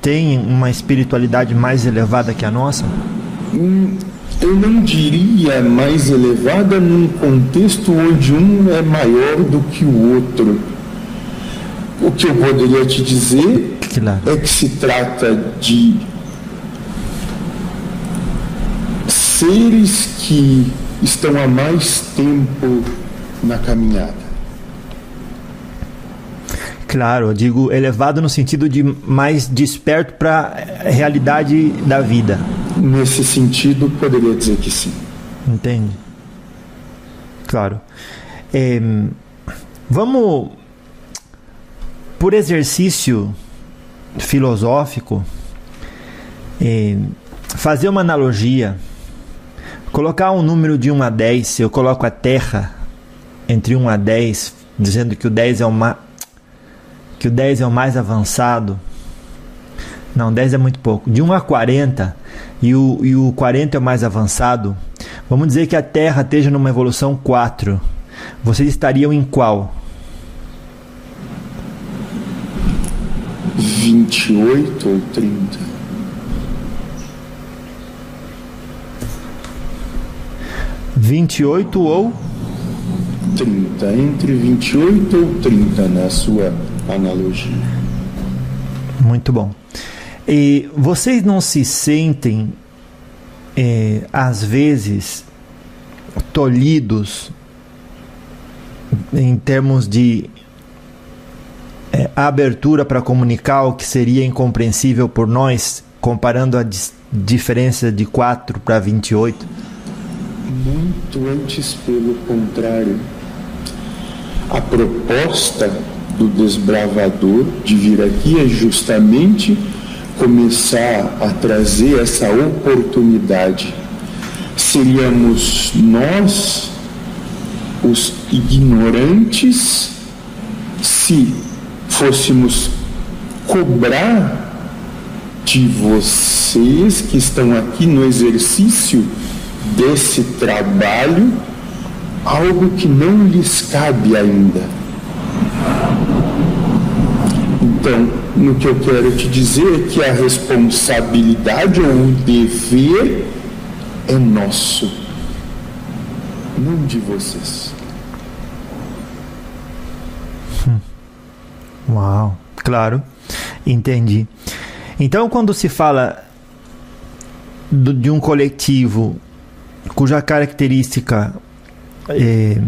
têm uma espiritualidade mais elevada que a nossa? Hum, eu não diria mais elevada num contexto onde um é maior do que o outro. O que eu poderia te dizer claro. é que se trata de seres que estão há mais tempo na caminhada. Claro, eu digo elevado no sentido de mais desperto para a realidade da vida. Nesse sentido, poderia dizer que sim. Entende? Claro. É, vamos, por exercício filosófico, é, fazer uma analogia. Colocar um número de 1 a 10, eu coloco a Terra entre 1 a 10, dizendo que o 10 é uma que o 10 é o mais avançado. Não, 10 é muito pouco. De 1 a 40 e o, e o 40 é o mais avançado. Vamos dizer que a Terra esteja numa evolução 4. Vocês estariam em qual? 28 ou 30? Vinte e oito ou 30, entre 28 ou 30 na sua analogia. Muito bom. E vocês não se sentem, é, às vezes, tolhidos em termos de é, abertura para comunicar o que seria incompreensível por nós, comparando a diferença de 4 para 28? Muito antes, pelo contrário. A proposta do desbravador de vir aqui é justamente começar a trazer essa oportunidade. Seríamos nós os ignorantes se fôssemos cobrar de vocês que estão aqui no exercício desse trabalho algo que não lhes cabe ainda. Então, no que eu quero te dizer é que a responsabilidade ou o dever é nosso, não de vocês. Hum. Uau, claro, entendi. Então, quando se fala de um coletivo cuja característica é,